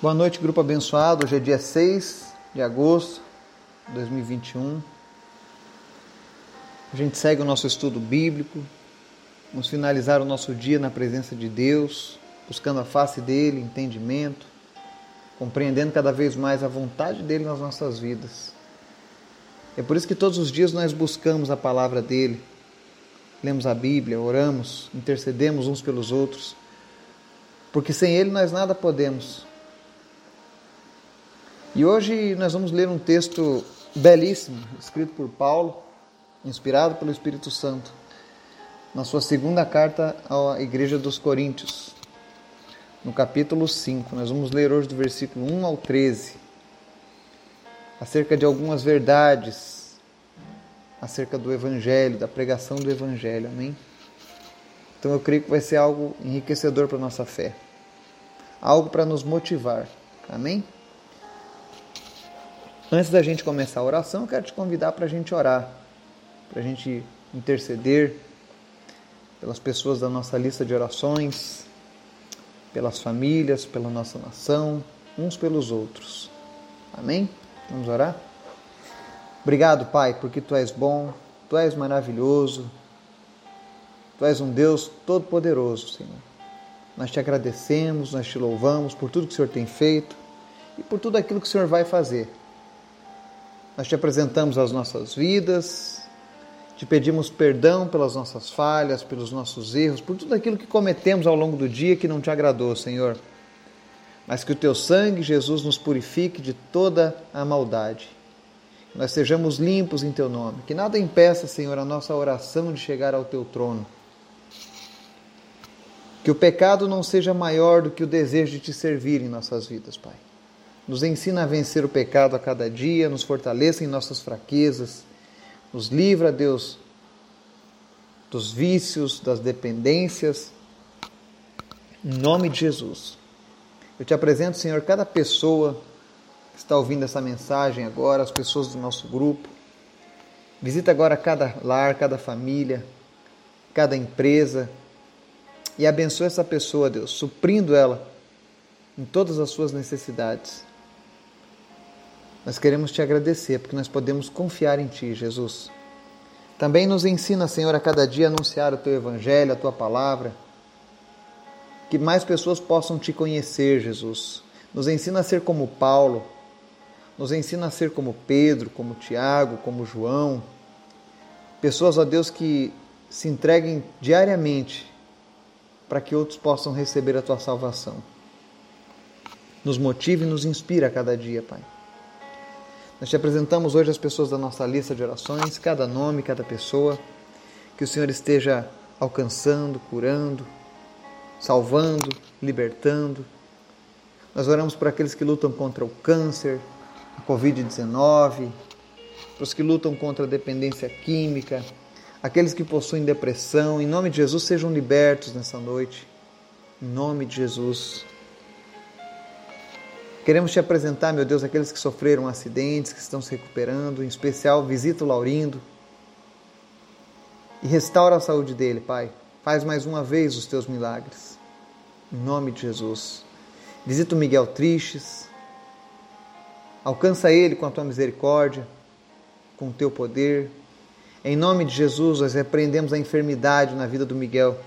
Boa noite, grupo abençoado. Hoje é dia 6 de agosto de 2021. A gente segue o nosso estudo bíblico. Vamos finalizar o nosso dia na presença de Deus, buscando a face dele, entendimento, compreendendo cada vez mais a vontade dele nas nossas vidas. É por isso que todos os dias nós buscamos a palavra dele, lemos a Bíblia, oramos, intercedemos uns pelos outros, porque sem ele nós nada podemos. E hoje nós vamos ler um texto belíssimo, escrito por Paulo, inspirado pelo Espírito Santo, na sua segunda carta à Igreja dos Coríntios, no capítulo 5. Nós vamos ler hoje do versículo 1 ao 13, acerca de algumas verdades acerca do Evangelho, da pregação do Evangelho, amém? Então eu creio que vai ser algo enriquecedor para a nossa fé, algo para nos motivar, amém? Antes da gente começar a oração, eu quero te convidar para a gente orar, para a gente interceder pelas pessoas da nossa lista de orações, pelas famílias, pela nossa nação, uns pelos outros. Amém? Vamos orar? Obrigado, Pai, porque Tu és bom, Tu és maravilhoso, Tu és um Deus todo-poderoso, Senhor. Nós te agradecemos, nós te louvamos por tudo que o Senhor tem feito e por tudo aquilo que o Senhor vai fazer. Nós te apresentamos as nossas vidas, te pedimos perdão pelas nossas falhas, pelos nossos erros, por tudo aquilo que cometemos ao longo do dia que não te agradou, Senhor. Mas que o teu sangue, Jesus, nos purifique de toda a maldade. Que nós sejamos limpos em teu nome. Que nada impeça, Senhor, a nossa oração de chegar ao teu trono. Que o pecado não seja maior do que o desejo de te servir em nossas vidas, Pai nos ensina a vencer o pecado a cada dia, nos fortaleça em nossas fraquezas, nos livra, Deus, dos vícios, das dependências. Em nome de Jesus. Eu te apresento, Senhor, cada pessoa que está ouvindo essa mensagem agora, as pessoas do nosso grupo. Visita agora cada lar, cada família, cada empresa e abençoa essa pessoa, Deus, suprindo ela em todas as suas necessidades. Nós queremos te agradecer porque nós podemos confiar em Ti, Jesus. Também nos ensina, Senhor, a cada dia anunciar o Teu Evangelho, a Tua palavra. Que mais pessoas possam Te conhecer, Jesus. Nos ensina a ser como Paulo. Nos ensina a ser como Pedro, como Tiago, como João. Pessoas, ó Deus, que se entreguem diariamente para que outros possam receber a Tua salvação. Nos motive e nos inspira a cada dia, Pai. Nós te apresentamos hoje as pessoas da nossa lista de orações, cada nome, cada pessoa. Que o Senhor esteja alcançando, curando, salvando, libertando. Nós oramos por aqueles que lutam contra o câncer, a Covid-19, para os que lutam contra a dependência química, aqueles que possuem depressão. Em nome de Jesus, sejam libertos nessa noite. Em nome de Jesus. Queremos te apresentar, meu Deus, aqueles que sofreram acidentes, que estão se recuperando, em especial visita o Laurindo e restaura a saúde dele, Pai. Faz mais uma vez os teus milagres. Em nome de Jesus. Visita o Miguel Tristes. Alcança ele com a tua misericórdia, com o teu poder. Em nome de Jesus, nós repreendemos a enfermidade na vida do Miguel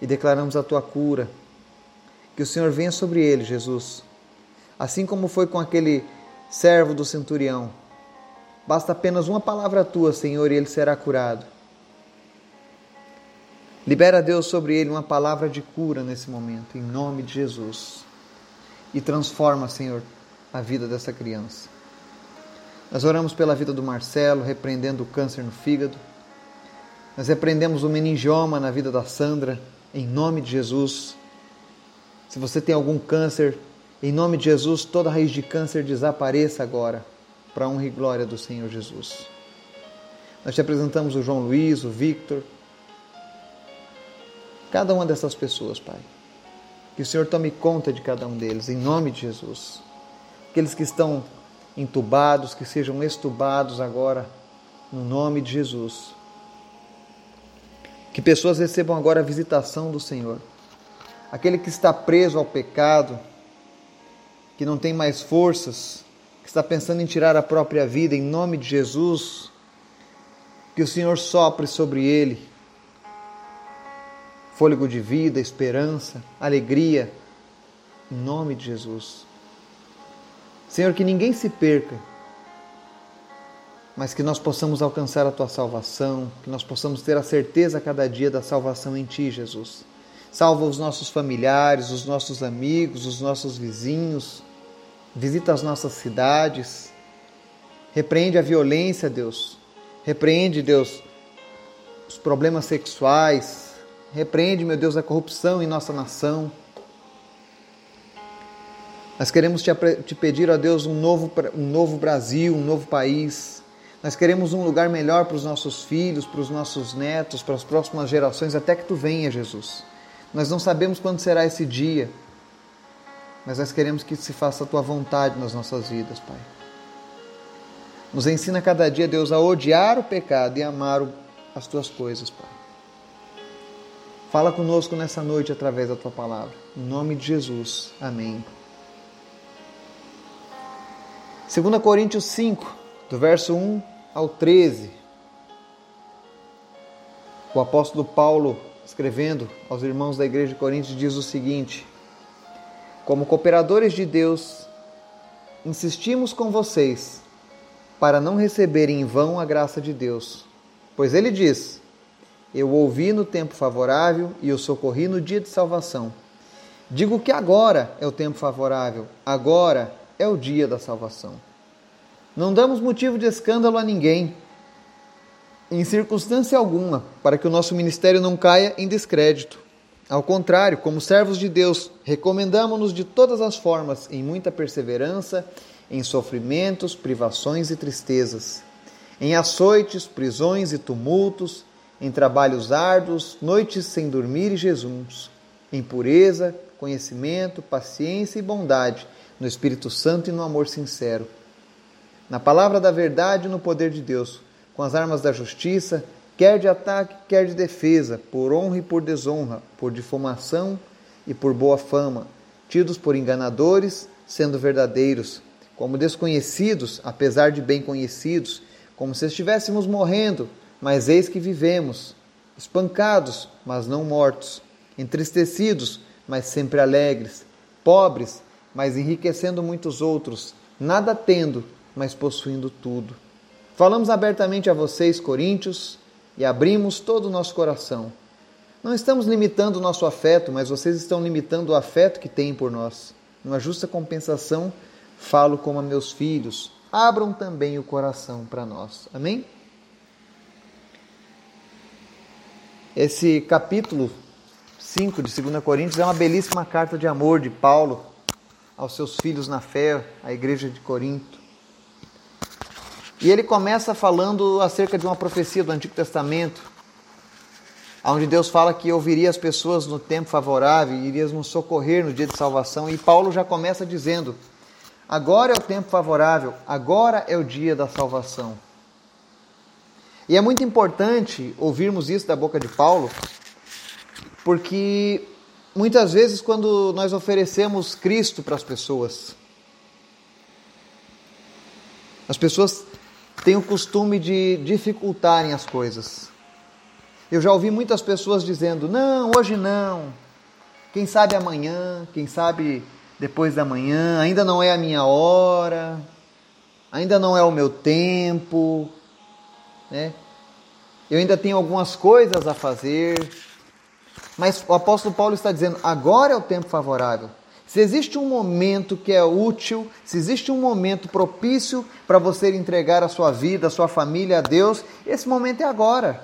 e declaramos a tua cura. Que o Senhor venha sobre ele, Jesus assim como foi com aquele servo do centurião. Basta apenas uma palavra tua, Senhor, e ele será curado. Libera, Deus, sobre ele uma palavra de cura nesse momento, em nome de Jesus. E transforma, Senhor, a vida dessa criança. Nós oramos pela vida do Marcelo, repreendendo o câncer no fígado. Nós repreendemos o meningioma na vida da Sandra, em nome de Jesus. Se você tem algum câncer, em nome de Jesus, toda raiz de câncer desapareça agora, para a honra e glória do Senhor Jesus. Nós te apresentamos o João Luiz, o Victor, cada uma dessas pessoas, Pai. Que o Senhor tome conta de cada um deles, em nome de Jesus. Aqueles que estão entubados, que sejam estubados agora, no nome de Jesus. Que pessoas recebam agora a visitação do Senhor. Aquele que está preso ao pecado, que não tem mais forças, que está pensando em tirar a própria vida, em nome de Jesus, que o Senhor sopre sobre ele fôlego de vida, esperança, alegria, em nome de Jesus. Senhor, que ninguém se perca, mas que nós possamos alcançar a tua salvação, que nós possamos ter a certeza a cada dia da salvação em ti, Jesus. Salva os nossos familiares, os nossos amigos, os nossos vizinhos. Visita as nossas cidades. Repreende a violência, Deus. Repreende, Deus, os problemas sexuais. Repreende, meu Deus, a corrupção em nossa nação. Nós queremos te, te pedir, ó Deus, um novo, um novo Brasil, um novo país. Nós queremos um lugar melhor para os nossos filhos, para os nossos netos, para as próximas gerações, até que tu venha, Jesus. Nós não sabemos quando será esse dia, mas nós queremos que se faça a tua vontade nas nossas vidas, Pai. Nos ensina cada dia, Deus, a odiar o pecado e amar as tuas coisas, Pai. Fala conosco nessa noite através da tua palavra. Em nome de Jesus. Amém. 2 Coríntios 5, do verso 1 ao 13. O apóstolo Paulo, escrevendo aos irmãos da igreja de Coríntios, diz o seguinte: Como cooperadores de Deus, insistimos com vocês para não receberem em vão a graça de Deus. Pois ele diz: Eu ouvi no tempo favorável e eu socorri no dia de salvação. Digo que agora é o tempo favorável, agora é o dia da salvação. Não damos motivo de escândalo a ninguém, em circunstância alguma, para que o nosso ministério não caia em descrédito. Ao contrário, como servos de Deus, recomendamos-nos de todas as formas, em muita perseverança, em sofrimentos, privações e tristezas, em açoites, prisões e tumultos, em trabalhos árduos, noites sem dormir e jejuns, em pureza, conhecimento, paciência e bondade, no Espírito Santo e no amor sincero, na palavra da verdade e no poder de Deus, com as armas da justiça, quer de ataque, quer de defesa, por honra e por desonra, por difamação e por boa fama, tidos por enganadores, sendo verdadeiros, como desconhecidos, apesar de bem conhecidos, como se estivéssemos morrendo, mas eis que vivemos, espancados, mas não mortos, entristecidos, mas sempre alegres, pobres, mas enriquecendo muitos outros, nada tendo, mas possuindo tudo. Falamos abertamente a vocês, coríntios, e abrimos todo o nosso coração. Não estamos limitando o nosso afeto, mas vocês estão limitando o afeto que têm por nós. Numa justa compensação, falo como a meus filhos. Abram também o coração para nós. Amém? Esse capítulo 5 de 2 Coríntios é uma belíssima carta de amor de Paulo aos seus filhos na fé, à igreja de Corinto. E ele começa falando acerca de uma profecia do Antigo Testamento, onde Deus fala que ouviria as pessoas no tempo favorável iria nos socorrer no dia de salvação. E Paulo já começa dizendo: agora é o tempo favorável, agora é o dia da salvação. E é muito importante ouvirmos isso da boca de Paulo, porque muitas vezes, quando nós oferecemos Cristo para as pessoas, as pessoas têm o costume de dificultarem as coisas. Eu já ouvi muitas pessoas dizendo: não, hoje não, quem sabe amanhã, quem sabe depois da manhã, ainda não é a minha hora, ainda não é o meu tempo, né? Eu ainda tenho algumas coisas a fazer. Mas o apóstolo Paulo está dizendo: agora é o tempo favorável. Se existe um momento que é útil, se existe um momento propício para você entregar a sua vida, a sua família a Deus, esse momento é agora.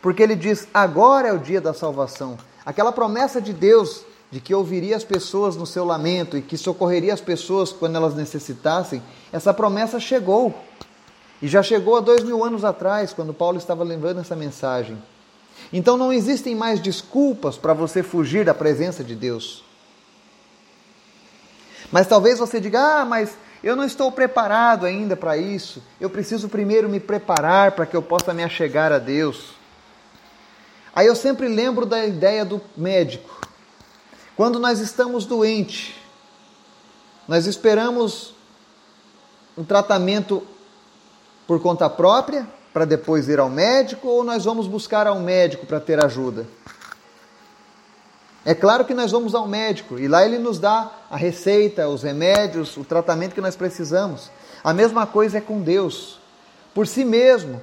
Porque ele diz: agora é o dia da salvação. Aquela promessa de Deus de que ouviria as pessoas no seu lamento e que socorreria as pessoas quando elas necessitassem, essa promessa chegou. E já chegou há dois mil anos atrás, quando Paulo estava lembrando essa mensagem. Então não existem mais desculpas para você fugir da presença de Deus. Mas talvez você diga: ah, mas eu não estou preparado ainda para isso. Eu preciso primeiro me preparar para que eu possa me achegar a Deus. Aí eu sempre lembro da ideia do médico. Quando nós estamos doentes, Nós esperamos um tratamento por conta própria, para depois ir ao médico, ou nós vamos buscar ao médico para ter ajuda? É claro que nós vamos ao médico e lá ele nos dá a receita, os remédios, o tratamento que nós precisamos. A mesma coisa é com Deus. Por si mesmo,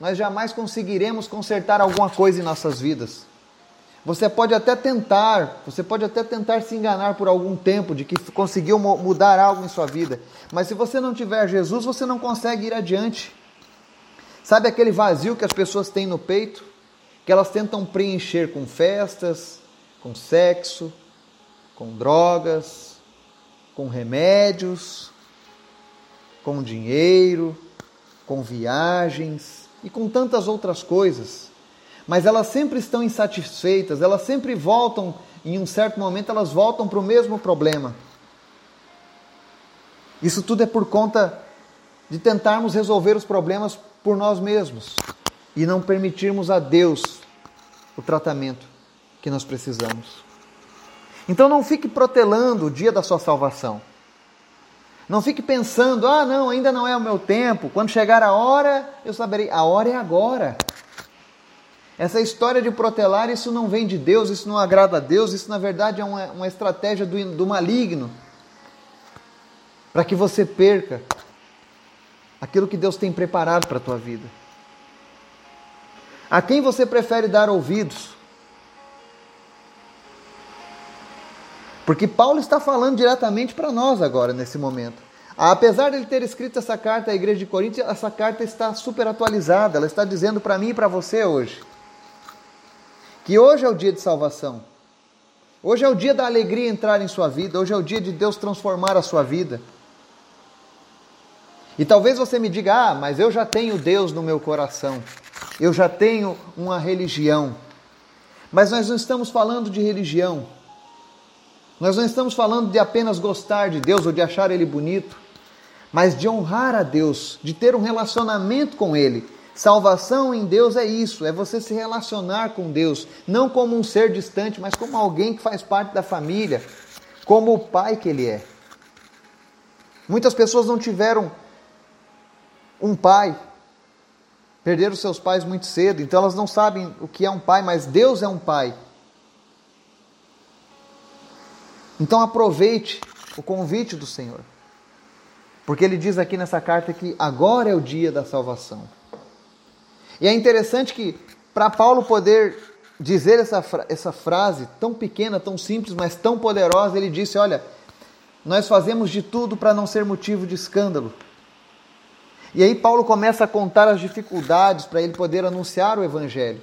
nós jamais conseguiremos consertar alguma coisa em nossas vidas. Você pode até tentar, você pode até tentar se enganar por algum tempo de que conseguiu mudar algo em sua vida, mas se você não tiver Jesus, você não consegue ir adiante. Sabe aquele vazio que as pessoas têm no peito? Que elas tentam preencher com festas, com sexo, com drogas, com remédios, com dinheiro, com viagens e com tantas outras coisas mas elas sempre estão insatisfeitas, elas sempre voltam, em um certo momento, elas voltam para o mesmo problema. Isso tudo é por conta de tentarmos resolver os problemas por nós mesmos e não permitirmos a Deus o tratamento que nós precisamos. Então não fique protelando o dia da sua salvação. Não fique pensando, ah, não, ainda não é o meu tempo. Quando chegar a hora, eu saberei. A hora é agora. Essa história de protelar, isso não vem de Deus, isso não agrada a Deus, isso na verdade é uma, uma estratégia do, do maligno para que você perca aquilo que Deus tem preparado para a tua vida. A quem você prefere dar ouvidos? Porque Paulo está falando diretamente para nós agora, nesse momento. Apesar de ele ter escrito essa carta à igreja de Corinto, essa carta está super atualizada. Ela está dizendo para mim e para você hoje que hoje é o dia de salvação. Hoje é o dia da alegria entrar em sua vida, hoje é o dia de Deus transformar a sua vida. E talvez você me diga: "Ah, mas eu já tenho Deus no meu coração. Eu já tenho uma religião". Mas nós não estamos falando de religião. Nós não estamos falando de apenas gostar de Deus ou de achar ele bonito, mas de honrar a Deus, de ter um relacionamento com ele, Salvação em Deus é isso, é você se relacionar com Deus, não como um ser distante, mas como alguém que faz parte da família, como o pai que ele é. Muitas pessoas não tiveram um pai, perderam seus pais muito cedo, então elas não sabem o que é um pai, mas Deus é um pai. Então aproveite o convite do Senhor, porque ele diz aqui nessa carta que agora é o dia da salvação. E é interessante que, para Paulo poder dizer essa, essa frase tão pequena, tão simples, mas tão poderosa, ele disse: Olha, nós fazemos de tudo para não ser motivo de escândalo. E aí Paulo começa a contar as dificuldades para ele poder anunciar o Evangelho.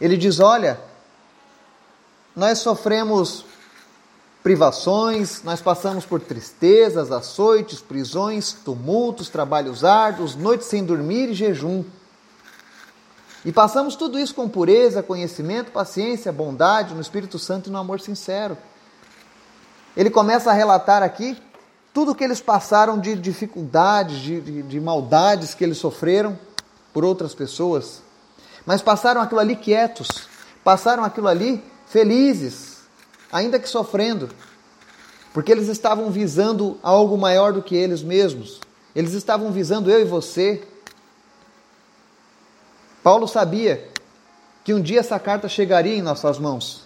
Ele diz: Olha, nós sofremos privações, nós passamos por tristezas, açoites, prisões, tumultos, trabalhos árduos, noites sem dormir e jejum. E passamos tudo isso com pureza, conhecimento, paciência, bondade, no Espírito Santo e no amor sincero. Ele começa a relatar aqui tudo o que eles passaram de dificuldades, de, de, de maldades que eles sofreram por outras pessoas. Mas passaram aquilo ali quietos, passaram aquilo ali felizes, ainda que sofrendo, porque eles estavam visando algo maior do que eles mesmos. Eles estavam visando eu e você. Paulo sabia que um dia essa carta chegaria em nossas mãos.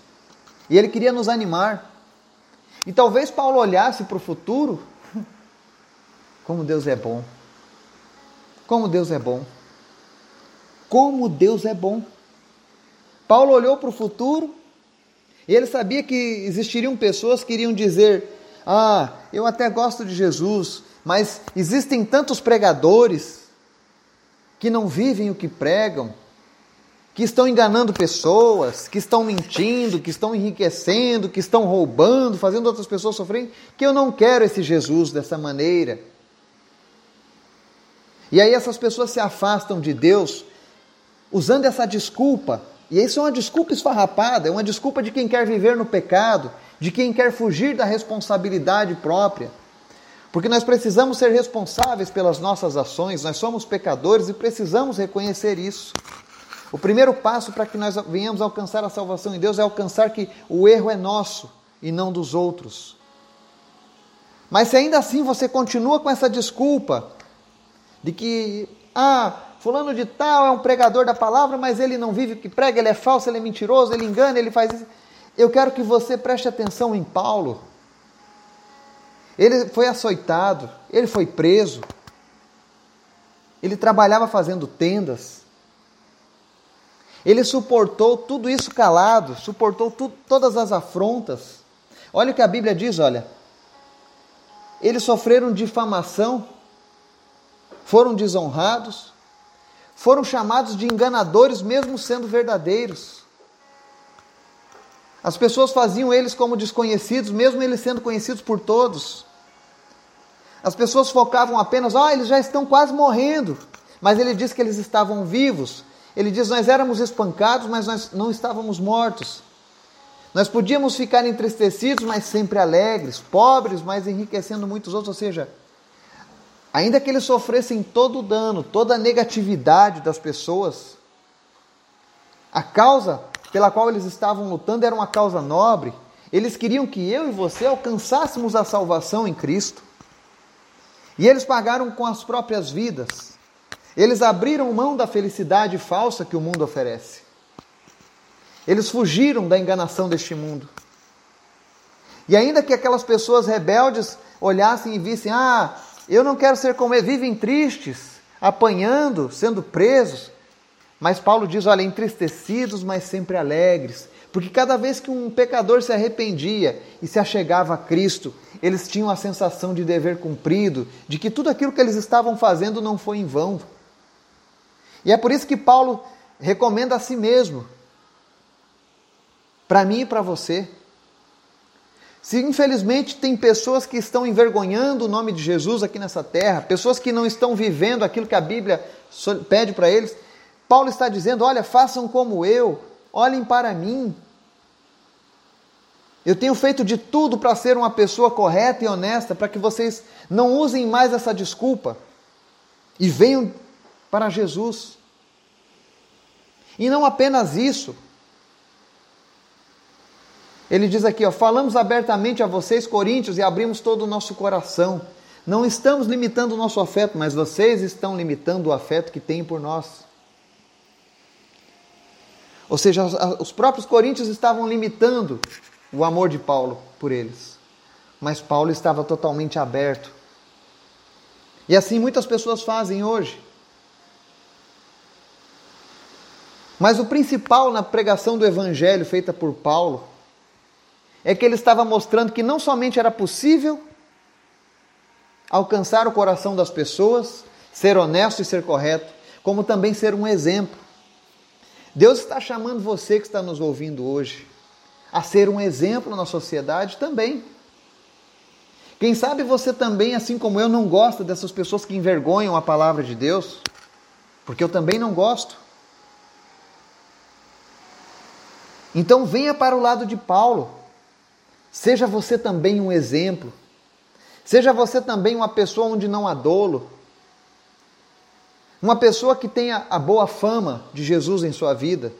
E ele queria nos animar. E talvez Paulo olhasse para o futuro. Como Deus é bom. Como Deus é bom. Como Deus é bom. Paulo olhou para o futuro e ele sabia que existiriam pessoas que iriam dizer: Ah, eu até gosto de Jesus, mas existem tantos pregadores que não vivem o que pregam, que estão enganando pessoas, que estão mentindo, que estão enriquecendo, que estão roubando, fazendo outras pessoas sofrerem, que eu não quero esse Jesus dessa maneira. E aí essas pessoas se afastam de Deus usando essa desculpa e isso é uma desculpa esfarrapada, é uma desculpa de quem quer viver no pecado, de quem quer fugir da responsabilidade própria. Porque nós precisamos ser responsáveis pelas nossas ações, nós somos pecadores e precisamos reconhecer isso. O primeiro passo para que nós venhamos alcançar a salvação em Deus é alcançar que o erro é nosso e não dos outros. Mas se ainda assim você continua com essa desculpa de que, ah, fulano de tal é um pregador da palavra, mas ele não vive o que prega, ele é falso, ele é mentiroso, ele engana, ele faz isso. Eu quero que você preste atenção em Paulo. Ele foi açoitado, ele foi preso, ele trabalhava fazendo tendas, ele suportou tudo isso calado, suportou tu, todas as afrontas. Olha o que a Bíblia diz, olha. Eles sofreram difamação, foram desonrados, foram chamados de enganadores, mesmo sendo verdadeiros. As pessoas faziam eles como desconhecidos, mesmo eles sendo conhecidos por todos. As pessoas focavam apenas, ó, oh, eles já estão quase morrendo. Mas ele diz que eles estavam vivos. Ele diz: Nós éramos espancados, mas nós não estávamos mortos. Nós podíamos ficar entristecidos, mas sempre alegres, pobres, mas enriquecendo muitos outros. Ou seja, ainda que eles sofressem todo o dano, toda a negatividade das pessoas, a causa pela qual eles estavam lutando era uma causa nobre. Eles queriam que eu e você alcançássemos a salvação em Cristo. E eles pagaram com as próprias vidas. Eles abriram mão da felicidade falsa que o mundo oferece. Eles fugiram da enganação deste mundo. E ainda que aquelas pessoas rebeldes olhassem e vissem: ah, eu não quero ser como eles, vivem tristes, apanhando, sendo presos. Mas Paulo diz: olha, entristecidos, mas sempre alegres. Porque cada vez que um pecador se arrependia e se achegava a Cristo, eles tinham a sensação de dever cumprido, de que tudo aquilo que eles estavam fazendo não foi em vão. E é por isso que Paulo recomenda a si mesmo para mim e para você. Se infelizmente tem pessoas que estão envergonhando o nome de Jesus aqui nessa terra, pessoas que não estão vivendo aquilo que a Bíblia pede para eles, Paulo está dizendo: olha, façam como eu, olhem para mim. Eu tenho feito de tudo para ser uma pessoa correta e honesta, para que vocês não usem mais essa desculpa e venham para Jesus. E não apenas isso, ele diz aqui, ó, falamos abertamente a vocês, coríntios, e abrimos todo o nosso coração. Não estamos limitando o nosso afeto, mas vocês estão limitando o afeto que têm por nós. Ou seja, os próprios coríntios estavam limitando o amor de Paulo por eles. Mas Paulo estava totalmente aberto. E assim muitas pessoas fazem hoje. Mas o principal na pregação do evangelho feita por Paulo é que ele estava mostrando que não somente era possível alcançar o coração das pessoas, ser honesto e ser correto, como também ser um exemplo. Deus está chamando você que está nos ouvindo hoje a ser um exemplo na sociedade também. Quem sabe você também, assim como eu, não gosta dessas pessoas que envergonham a palavra de Deus, porque eu também não gosto. Então venha para o lado de Paulo. Seja você também um exemplo. Seja você também uma pessoa onde não há dolo. Uma pessoa que tenha a boa fama de Jesus em sua vida.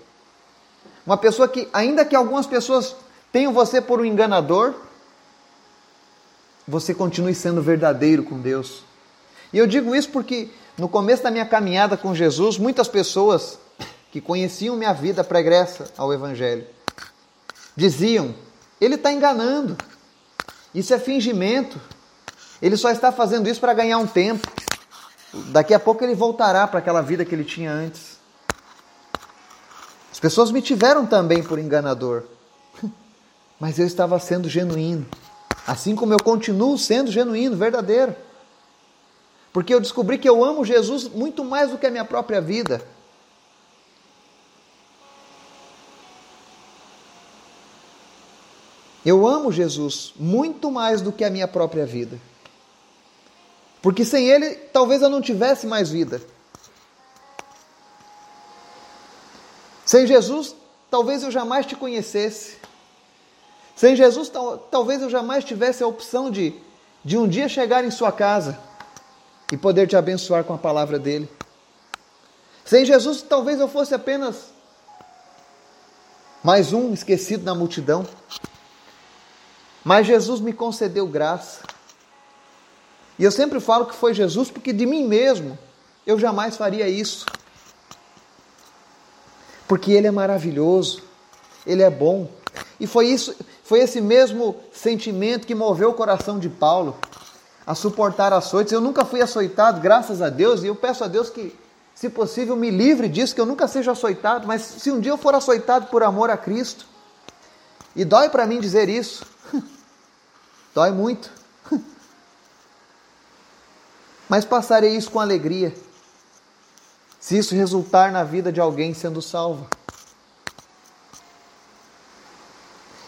Uma pessoa que, ainda que algumas pessoas tenham você por um enganador, você continue sendo verdadeiro com Deus. E eu digo isso porque no começo da minha caminhada com Jesus, muitas pessoas que conheciam minha vida pregressa ao Evangelho diziam: ele está enganando. Isso é fingimento. Ele só está fazendo isso para ganhar um tempo. Daqui a pouco ele voltará para aquela vida que ele tinha antes. As pessoas me tiveram também por enganador. Mas eu estava sendo genuíno. Assim como eu continuo sendo genuíno, verdadeiro. Porque eu descobri que eu amo Jesus muito mais do que a minha própria vida. Eu amo Jesus muito mais do que a minha própria vida. Porque sem Ele, talvez eu não tivesse mais vida. Sem Jesus, talvez eu jamais te conhecesse. Sem Jesus, tal, talvez eu jamais tivesse a opção de, de um dia chegar em sua casa e poder te abençoar com a palavra dele. Sem Jesus, talvez eu fosse apenas mais um esquecido na multidão. Mas Jesus me concedeu graça. E eu sempre falo que foi Jesus porque de mim mesmo eu jamais faria isso. Porque ele é maravilhoso, ele é bom. E foi isso, foi esse mesmo sentimento que moveu o coração de Paulo a suportar açoites. Eu nunca fui açoitado, graças a Deus, e eu peço a Deus que, se possível, me livre disso, que eu nunca seja açoitado, mas se um dia eu for açoitado por amor a Cristo, e dói para mim dizer isso, dói muito, mas passarei isso com alegria, se isso resultar na vida de alguém sendo salvo.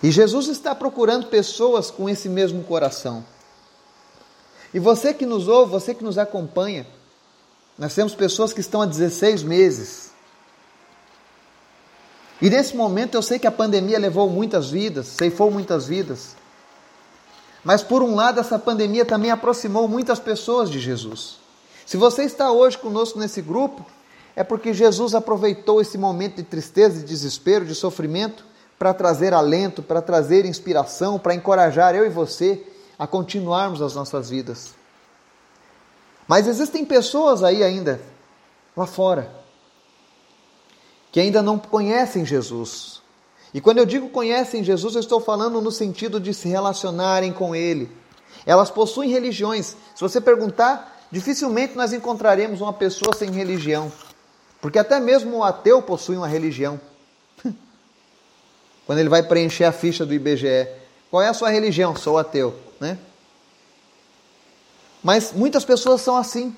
E Jesus está procurando pessoas com esse mesmo coração. E você que nos ouve, você que nos acompanha, nós temos pessoas que estão há 16 meses. E nesse momento eu sei que a pandemia levou muitas vidas, ceifou muitas vidas. Mas por um lado, essa pandemia também aproximou muitas pessoas de Jesus. Se você está hoje conosco nesse grupo, é porque Jesus aproveitou esse momento de tristeza, de desespero, de sofrimento para trazer alento, para trazer inspiração, para encorajar eu e você a continuarmos as nossas vidas. Mas existem pessoas aí ainda, lá fora, que ainda não conhecem Jesus. E quando eu digo conhecem Jesus, eu estou falando no sentido de se relacionarem com Ele. Elas possuem religiões. Se você perguntar, dificilmente nós encontraremos uma pessoa sem religião. Porque até mesmo o ateu possui uma religião quando ele vai preencher a ficha do IBGE. Qual é a sua religião? Sou ateu, né? Mas muitas pessoas são assim.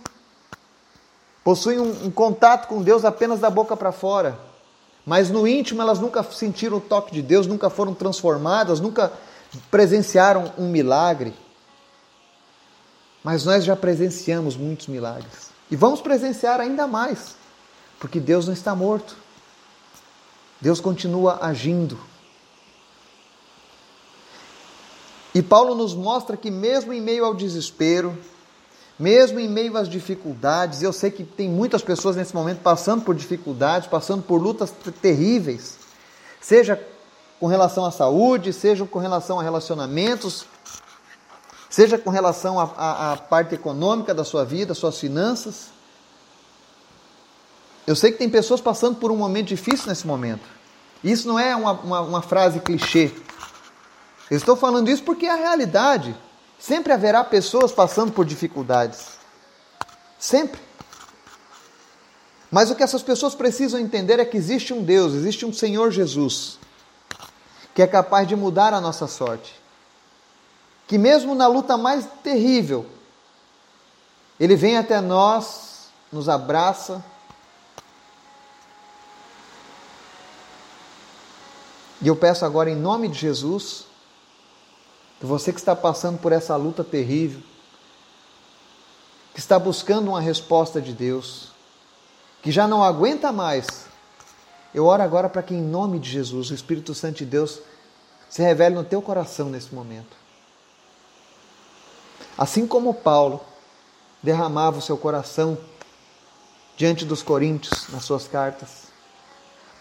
Possuem um, um contato com Deus apenas da boca para fora. Mas no íntimo elas nunca sentiram o toque de Deus, nunca foram transformadas, nunca presenciaram um milagre. Mas nós já presenciamos muitos milagres. E vamos presenciar ainda mais, porque Deus não está morto. Deus continua agindo. E Paulo nos mostra que, mesmo em meio ao desespero, mesmo em meio às dificuldades, eu sei que tem muitas pessoas nesse momento passando por dificuldades, passando por lutas terríveis, seja com relação à saúde, seja com relação a relacionamentos, seja com relação à, parte econômica da sua vida, suas finanças. Eu sei que tem pessoas passando por um momento difícil nesse momento. Isso não é uma, uma, uma frase clichê. Eu estou falando isso porque é a realidade. Sempre haverá pessoas passando por dificuldades. Sempre. Mas o que essas pessoas precisam entender é que existe um Deus, existe um Senhor Jesus, que é capaz de mudar a nossa sorte. Que mesmo na luta mais terrível, Ele vem até nós, nos abraça, E eu peço agora, em nome de Jesus, você que está passando por essa luta terrível, que está buscando uma resposta de Deus, que já não aguenta mais, eu oro agora para que, em nome de Jesus, o Espírito Santo de Deus se revele no teu coração nesse momento. Assim como Paulo derramava o seu coração diante dos coríntios nas suas cartas,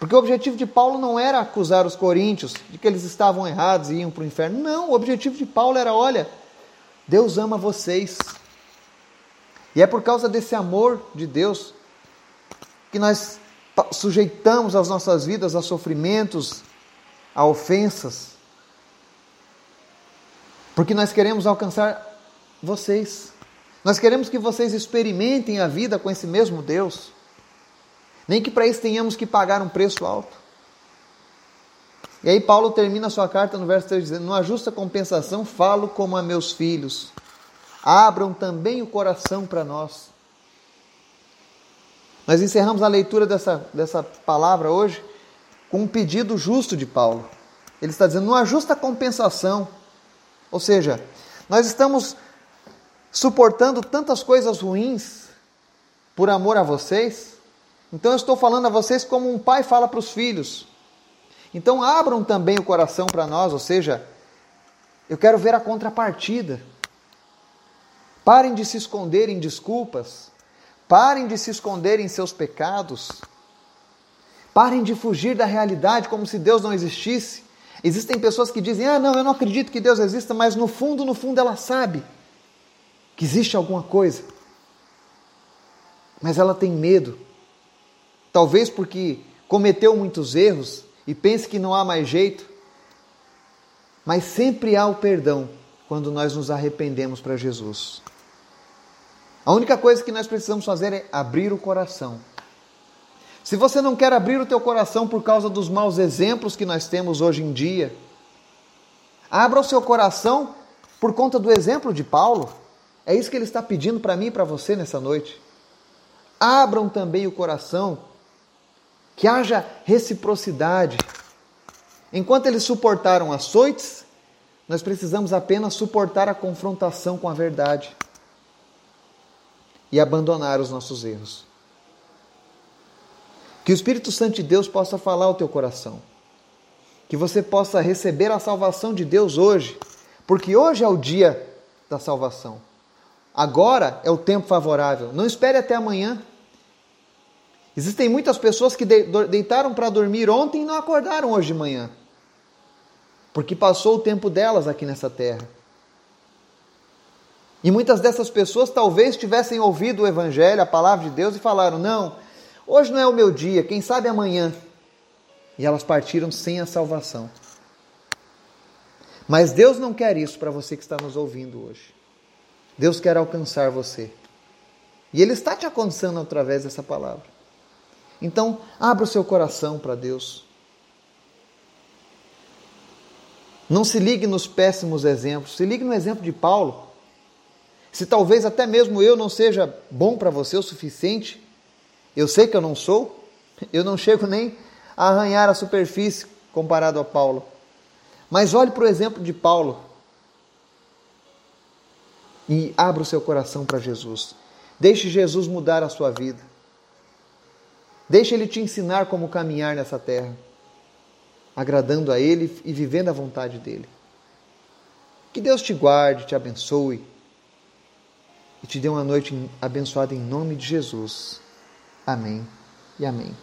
porque o objetivo de Paulo não era acusar os coríntios de que eles estavam errados e iam para o inferno. Não, o objetivo de Paulo era: olha, Deus ama vocês. E é por causa desse amor de Deus que nós sujeitamos as nossas vidas a sofrimentos, a ofensas, porque nós queremos alcançar vocês. Nós queremos que vocês experimentem a vida com esse mesmo Deus. Nem que para isso tenhamos que pagar um preço alto. E aí Paulo termina a sua carta no verso 3 dizendo: Numa justa compensação falo como a meus filhos. Abram também o coração para nós. Nós encerramos a leitura dessa, dessa palavra hoje com um pedido justo de Paulo. Ele está dizendo, numa justa compensação. Ou seja, nós estamos suportando tantas coisas ruins por amor a vocês, então eu estou falando a vocês como um pai fala para os filhos. Então abram também o coração para nós, ou seja, eu quero ver a contrapartida. Parem de se esconder em desculpas. Parem de se esconder em seus pecados. Parem de fugir da realidade como se Deus não existisse. Existem pessoas que dizem: Ah, não, eu não acredito que Deus exista, mas no fundo, no fundo, ela sabe que existe alguma coisa, mas ela tem medo, talvez porque cometeu muitos erros e pense que não há mais jeito, mas sempre há o perdão quando nós nos arrependemos para Jesus. A única coisa que nós precisamos fazer é abrir o coração. Se você não quer abrir o teu coração por causa dos maus exemplos que nós temos hoje em dia, abra o seu coração por conta do exemplo de Paulo. É isso que ele está pedindo para mim e para você nessa noite. Abram também o coração, que haja reciprocidade. Enquanto eles suportaram açoites, nós precisamos apenas suportar a confrontação com a verdade e abandonar os nossos erros. Que o Espírito Santo de Deus possa falar ao teu coração. Que você possa receber a salvação de Deus hoje, porque hoje é o dia da salvação. Agora é o tempo favorável. Não espere até amanhã. Existem muitas pessoas que deitaram para dormir ontem e não acordaram hoje de manhã, porque passou o tempo delas aqui nessa terra. E muitas dessas pessoas talvez tivessem ouvido o Evangelho, a palavra de Deus, e falaram: Não, hoje não é o meu dia, quem sabe amanhã. E elas partiram sem a salvação. Mas Deus não quer isso para você que está nos ouvindo hoje. Deus quer alcançar você. E Ele está te alcançando através dessa palavra. Então, abra o seu coração para Deus. Não se ligue nos péssimos exemplos, se ligue no exemplo de Paulo. Se talvez até mesmo eu não seja bom para você o suficiente, eu sei que eu não sou, eu não chego nem a arranhar a superfície comparado a Paulo. Mas olhe para o exemplo de Paulo e abra o seu coração para Jesus. Deixe Jesus mudar a sua vida. Deixe Ele te ensinar como caminhar nessa terra, agradando a Ele e vivendo a vontade dEle. Que Deus te guarde, te abençoe e te dê uma noite abençoada em nome de Jesus. Amém e amém.